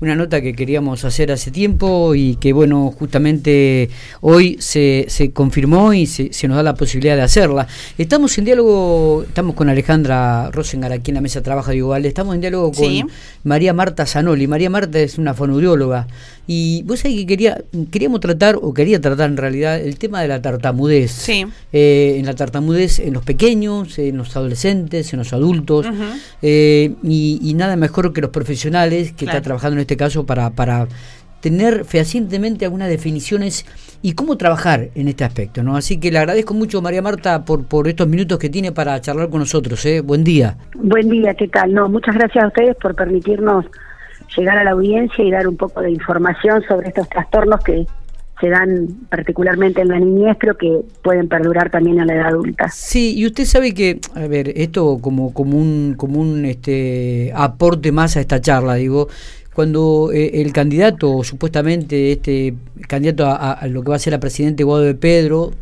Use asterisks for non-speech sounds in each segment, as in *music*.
una nota que queríamos hacer hace tiempo y que, bueno, justamente hoy se, se confirmó y se, nos da la posibilidad de hacerla. Estamos en diálogo, estamos con Alejandra Rosengar aquí en la mesa Trabaja de Igual, estamos en diálogo con María Marta Zanoli. María Marta es una fonoaudióloga y vos sabés que quería, queríamos tratar, o quería tratar en realidad, el tema de la tartamudez. Sí. Eh, en la tartamudez en los pequeños, en los adolescentes, en los adultos, eh, y, nada mejor que los profesionales que están trabajando en este caso para, para tener fehacientemente algunas definiciones y cómo trabajar en este aspecto. ¿no? Así que le agradezco mucho, María Marta, por, por estos minutos que tiene para charlar con nosotros. ¿eh? Buen día. Buen día, ¿qué tal? No, muchas gracias a ustedes por permitirnos llegar a la audiencia y dar un poco de información sobre estos trastornos que se dan particularmente en la niñez, pero que pueden perdurar también en la edad adulta. Sí, y usted sabe que, a ver, esto como, como un, como un este, aporte más a esta charla, digo, cuando eh, el candidato, supuestamente este candidato a, lo que va a ser la presidente Guado de Pedro,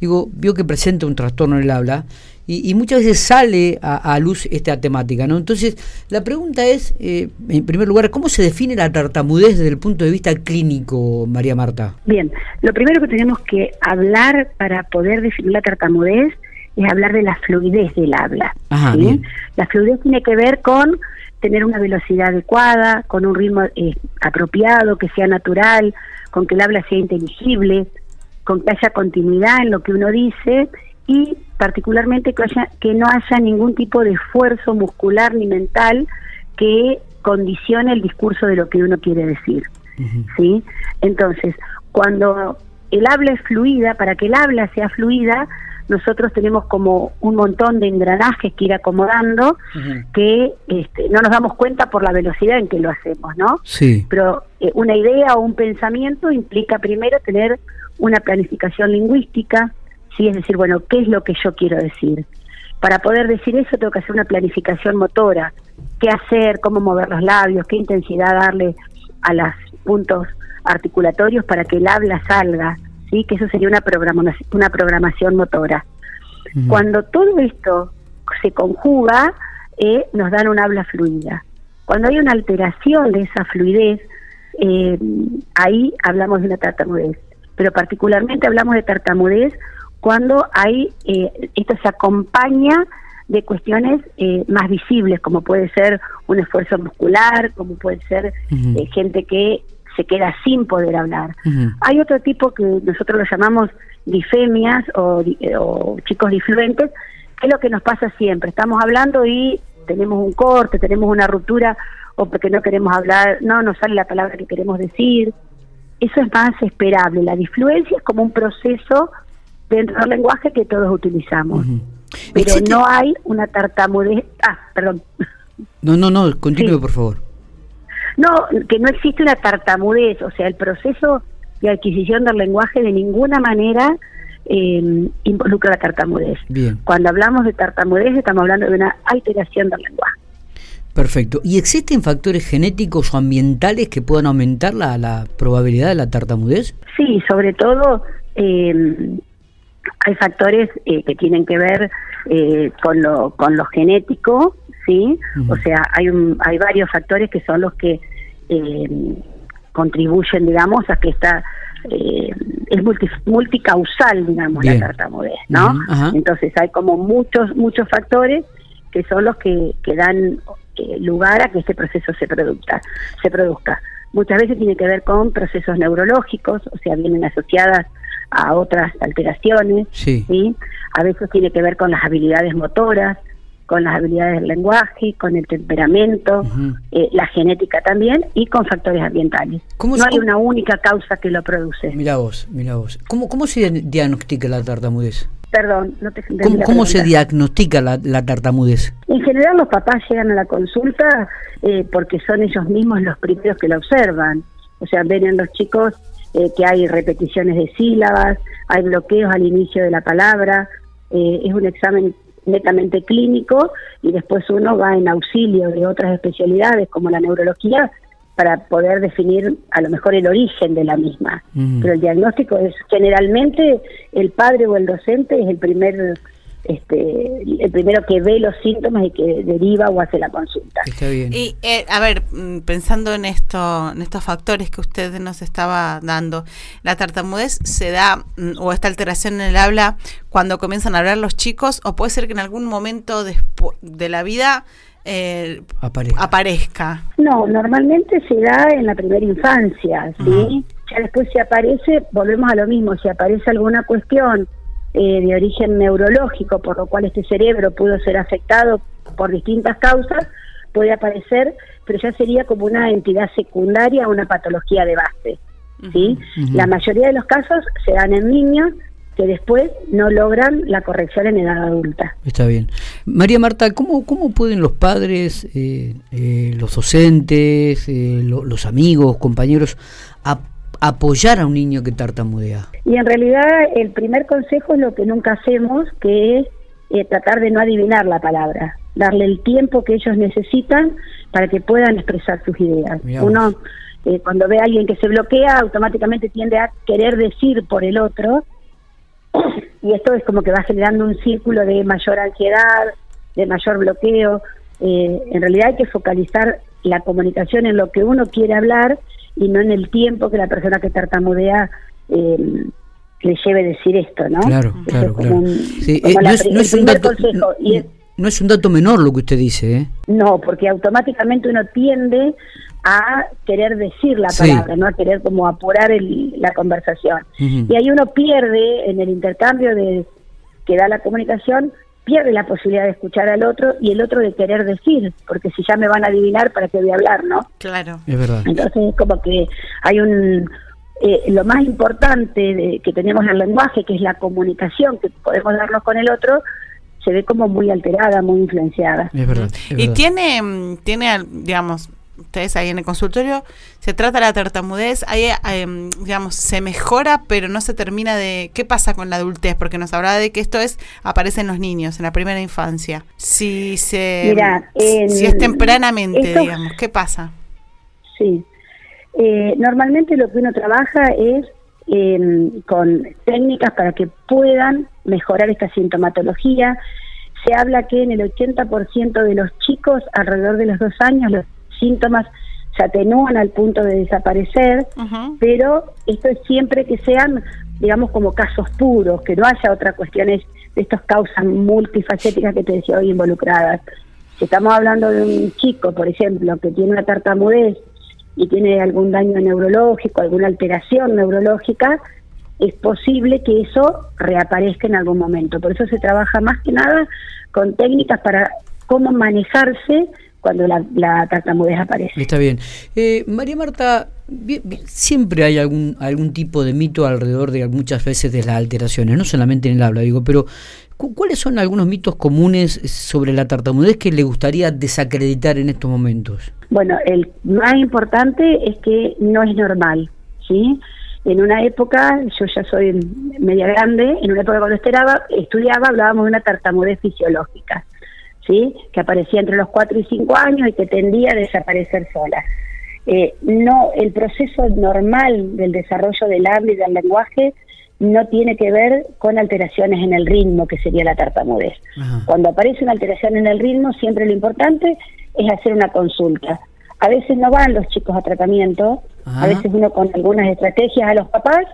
digo, vio que presenta un trastorno en el habla, y, muchas veces sale a, luz esta temática, ¿no? Entonces, la pregunta es, eh, en primer lugar, ¿cómo se define la tartamudez desde el punto de vista clínico, María Marta? Bien, lo primero que tenemos que hablar para poder definir la tartamudez es hablar de la fluidez del habla. La fluidez tiene que ver con tener una velocidad adecuada, con un ritmo eh, apropiado, que sea natural, con que el habla sea inteligible, con que haya continuidad en lo que uno dice y particularmente que, haya, que no haya ningún tipo de esfuerzo muscular ni mental que condicione el discurso de lo que uno quiere decir. ¿sí? Entonces, cuando el habla es fluida, para que el habla sea fluida, nosotros tenemos como un montón de engranajes que ir acomodando que este, no nos damos cuenta por la velocidad en que lo hacemos, ¿no? Sí. Pero eh, una idea o un pensamiento implica primero tener una planificación lingüística, ¿sí? Es decir, bueno, ¿qué es lo que yo quiero decir? Para poder decir eso tengo que hacer una planificación motora, qué hacer, cómo mover los labios, qué intensidad darle a los puntos articulatorios para que el habla salga, ¿sí? que eso sería una programación, una programación motora. Cuando todo esto se conjuga, eh, nos dan un habla fluida. Cuando hay una alteración de esa fluidez, eh, ahí hablamos de una tartamudez. Pero particularmente hablamos de tartamudez cuando hay eh, esto se acompaña de cuestiones eh, más visibles, como puede ser un esfuerzo muscular, como puede ser eh, gente que se queda sin poder hablar. Hay otro tipo que nosotros lo llamamos difemias o, o chicos difluentes, que es lo que nos pasa siempre. Estamos hablando y tenemos un corte, tenemos una ruptura, o porque no queremos hablar, no nos sale la palabra que queremos decir. Eso es más esperable. La difluencia es como un proceso dentro del lenguaje que todos utilizamos. Pero no hay una tartamudez. Ah, perdón. No, no, no, continúe por favor. No, que no existe una tartamudez, o sea, el proceso de adquisición del lenguaje de ninguna manera eh, involucra la tartamudez. Bien. Cuando hablamos de tartamudez estamos hablando de una alteración del lenguaje. Perfecto. ¿Y existen factores genéticos o ambientales que puedan aumentar la, la probabilidad de la tartamudez? Sí, sobre todo eh, hay factores eh, que tienen que ver eh, con lo con lo genético sí o sea hay un, hay varios factores que son los que eh, contribuyen digamos a que esta es multi, multicausal digamos la tartamudez no entonces hay como muchos muchos factores que son los que, que dan lugar a que este proceso se produzca se produzca. Muchas veces tiene que ver con procesos neurológicos o sea vienen asociadas a otras alteraciones, sí. A veces tiene que ver con las habilidades motoras, con las habilidades del lenguaje, con el temperamento, eh, la genética también y con factores ambientales. no hay una única causa que lo produce. Mira vos, mira vos. ¿Cómo, cómo se diagnostica la tartamudez? Perdón, no te ¿Cómo, ¿cómo se diagnostica la, tartamudez? En general los papás llegan a la consulta eh, porque son ellos mismos los primeros que la observan. O sea, ven en los chicos eh, que hay repeticiones de sílabas, hay bloqueos al inicio de la palabra, eh, es un examen netamente clínico y después uno va en auxilio de otras especialidades como la neurología para poder definir a lo mejor el origen de la misma. Pero el diagnóstico es generalmente el padre o el docente es el primer este, el primero que ve los síntomas y que deriva o hace la consulta. Está bien. Y eh, a ver, mm, pensando en esto, en estos factores que usted nos estaba dando, la tartamudez se da mm, o esta alteración en el habla cuando comienzan a hablar los chicos o puede ser que en algún momento de la vida eh, aparezca. No, normalmente se da en la primera infancia, ¿sí? Ya después si aparece, volvemos a lo mismo, si aparece alguna cuestión eh, de origen neurológico, por lo cual este cerebro pudo ser afectado por distintas causas, puede aparecer, pero ya sería como una entidad secundaria a una patología de base. ¿sí? La mayoría de los casos se dan en niños que después no logran la corrección en edad adulta. Está bien. María Marta, ¿cómo, cómo pueden los padres, eh, eh, los docentes, los amigos, compañeros, apoyar a un niño que tartamudea? Y en realidad el primer consejo es lo que nunca hacemos, que es eh, tratar de no adivinar la palabra, darle el tiempo que ellos necesitan para que puedan expresar sus ideas. Uno, eh, cuando ve a alguien que se bloquea, automáticamente tiende a querer decir por el otro, *clears throat* y esto es como que va generando un círculo de mayor ansiedad, de mayor bloqueo. Eh, en realidad hay que focalizar la comunicación en lo que uno quiere hablar y no en el tiempo que la persona que tartamudea eh, le lleve decir esto, ¿no? Claro, claro, claro. no, es, un dato, no es un dato menor lo que usted dice, ¿eh? No, porque automáticamente uno tiende a querer decir la palabra, no a querer como apurar la conversación. Y ahí uno pierde en el intercambio de que da la comunicación, pierde la posibilidad de escuchar al otro y el otro de querer decir, porque si ya me van a adivinar, ¿para qué voy a hablar, no? Claro. Es verdad. Entonces es como que hay un... Eh, lo más importante de, que tenemos en el lenguaje, que es la comunicación que podemos darnos con el otro, se ve como muy alterada, muy influenciada. Es verdad. y tiene, mm, tiene, digamos, ustedes ahí en el consultorio, se trata la tartamudez, ahí, em, digamos, se mejora, pero no se termina de... ¿Qué pasa con la adultez? Porque nos hablaba de que esto es aparece en los niños, en la primera infancia. Si se... si es tempranamente, digamos, ¿qué pasa? Sí. Eh, normalmente lo que uno trabaja es em, con técnicas para que puedan mejorar esta sintomatología. Se habla que en el 80% de los chicos alrededor de los dos años los síntomas se atenúan al punto de desaparecer, pero esto es siempre que sean, digamos, como casos puros, que no haya otras cuestiones de estas causas multifacéticas que te decía hoy involucradas. Si estamos hablando de un chico, por ejemplo, que tiene una tartamudez y tiene algún daño neurológico, alguna alteración neurológica, es posible que eso reaparezca en algún momento. Por eso se trabaja más que nada con técnicas para cómo manejarse cuando la, la tartamudez aparece. Está bien. Eh, María Marta, siempre hay algún, algún tipo de mito alrededor de muchas veces de las alteraciones, no solamente en el habla, digo, pero ¿cuáles son algunos mitos comunes sobre la tartamudez que le gustaría desacreditar en estos momentos? Bueno, el más importante es que no es normal, ¿sí? En una época, yo ya soy media grande, en una época cuando estudiaba, estudiaba hablábamos de una tartamudez fisiológica. ¿Sí? que aparecía entre los 4 y 5 años y que tendía a desaparecer sola. Eh, no, el proceso normal del desarrollo del habla y del lenguaje no tiene que ver con alteraciones en el ritmo, que sería la tartamudez. Cuando aparece una alteración en el ritmo, siempre lo importante es hacer una consulta. A veces no van los chicos a tratamiento, a veces uno con algunas estrategias a los papás,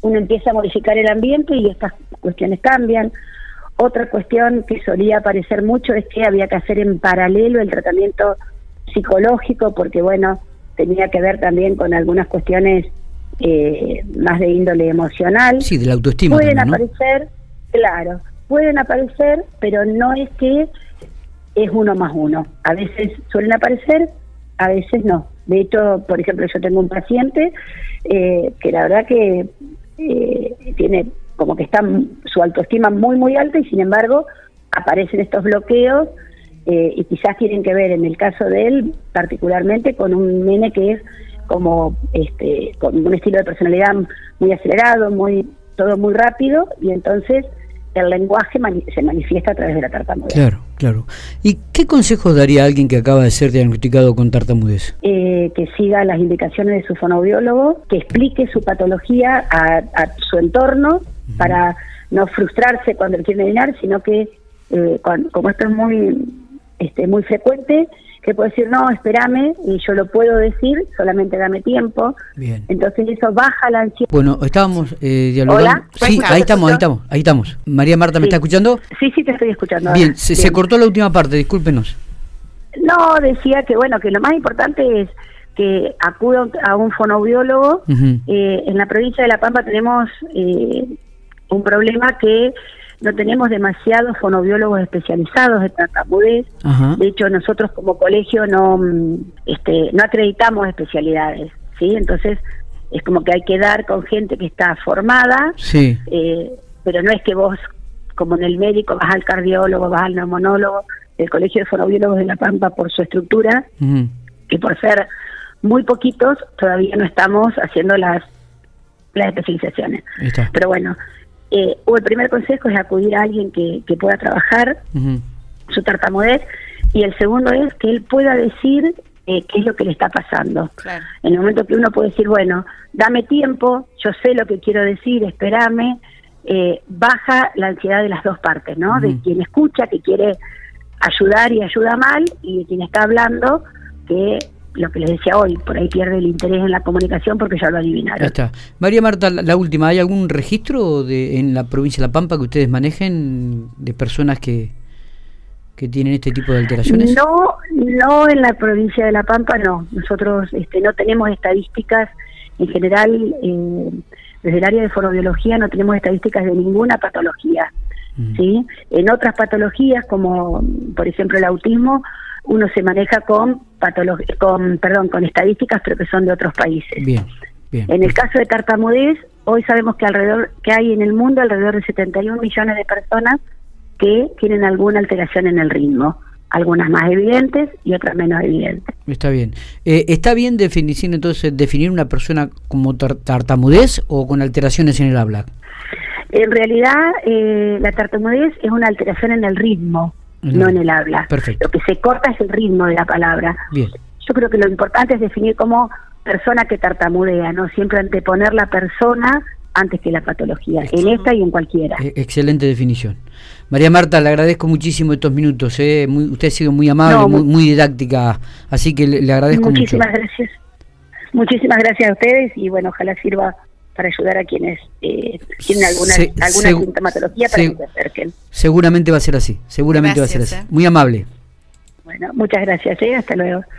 uno empieza a modificar el ambiente y estas cuestiones cambian. Otra cuestión que solía aparecer mucho es que había que hacer en paralelo el tratamiento psicológico, porque bueno, tenía que ver también con algunas cuestiones eh, más de índole emocional. Sí, de la autoestima. Pueden aparecer, claro, pueden aparecer, pero no es que es uno más uno. A veces suelen aparecer, a veces no. De hecho, por ejemplo, yo tengo un paciente eh, que la verdad que eh, tiene como que está su autoestima muy, muy alta y sin embargo aparecen estos bloqueos eh, y quizás tienen que ver en el caso de él particularmente con un nene que es como este con un estilo de personalidad muy acelerado, muy todo muy rápido y entonces el lenguaje se manifiesta a través de la tartamudez. Claro, claro. ¿Y qué consejos daría a alguien que acaba de ser diagnosticado con tartamudez? Eh, que siga las indicaciones de su fonoaudiólogo, que explique su patología a, a su entorno, para no frustrarse cuando quieren adivinar, sino que eh, como esto es muy, este, muy frecuente, que puede decir, no, espérame, y yo lo puedo decir, solamente dame tiempo. Bien. Entonces eso baja la ansiedad. Bueno, estábamos eh, dialogando. Sí, ahí estamos, ahí estamos, ahí estamos. María Marta, ¿me está escuchando? Sí, sí, te estoy escuchando. Bien, se, cortó la última parte, discúlpenos. No, decía que, bueno, que lo más importante es que acuda a un fonoaudiólogo. eh, en la provincia de La Pampa tenemos eh, un problema que no tenemos demasiados fonobiólogos especializados de tartamudez. De hecho, nosotros como colegio no, mm, este, no acreditamos especialidades, ¿sí? Entonces, es como que hay que dar con gente que está formada, sí. Eh, pero no es que vos, como en el médico, vas al cardiólogo, vas al neumonólogo, el Colegio de Fonobiólogos de La Pampa, por su estructura, y por ser muy poquitos, todavía no estamos haciendo las, las especializaciones. Pero bueno, eh, o el primer consejo es acudir a alguien que, pueda trabajar. Su tartamudez y el segundo es que él pueda decir eh, qué es lo que le está pasando. En el momento que uno puede decir, bueno, dame tiempo, yo sé lo que quiero decir, espérame, eh, baja la ansiedad de las dos partes, ¿no? De quien escucha, que quiere ayudar y ayuda mal, y de quien está hablando, que lo que les decía hoy, por ahí pierde el interés en la comunicación porque ya lo adivinaron. está. María Marta, la, última, ¿hay algún registro de, en la provincia de La Pampa que ustedes manejen de personas que, que tienen este tipo de alteraciones? No, no en la provincia de La Pampa, no. Nosotros este, no tenemos estadísticas en general, eh, desde el área de forobiología no tenemos estadísticas de ninguna patología. Mm. ¿sí? En otras patologías, como por ejemplo el autismo, uno se maneja con con perdón con estadísticas pero que son de otros países. Bien, bien en el caso de tartamudez hoy sabemos que alrededor que hay en el mundo alrededor de 71 millones de personas que tienen alguna alteración en el ritmo. Algunas más evidentes y otras menos evidentes. Está bien. Eh, está bien definir entonces definir una persona como tartamudez o con alteraciones en el habla en realidad eh, la tartamudez es una alteración en el ritmo no en el habla. Perfecto. Lo que se corta es el ritmo de la palabra. Bien. Yo creo que lo importante es definir como persona que tartamudea, ¿no? Siempre anteponer la persona antes que la patología, en esta y en cualquiera. E-, excelente definición. María Marta, le agradezco muchísimo estos minutos. ¿eh? usted ha sido muy amable, muy, muy, didáctica, así que le, agradezco mucho. Muchísimas gracias. Muchísimas gracias a ustedes y bueno, ojalá sirva para ayudar a quienes eh, tienen alguna, alguna sintomatología para que se acerquen. Seguramente va a ser así, seguramente va a ser así. ¿eh? Muy amable. Bueno, muchas gracias, ¿eh? hasta luego.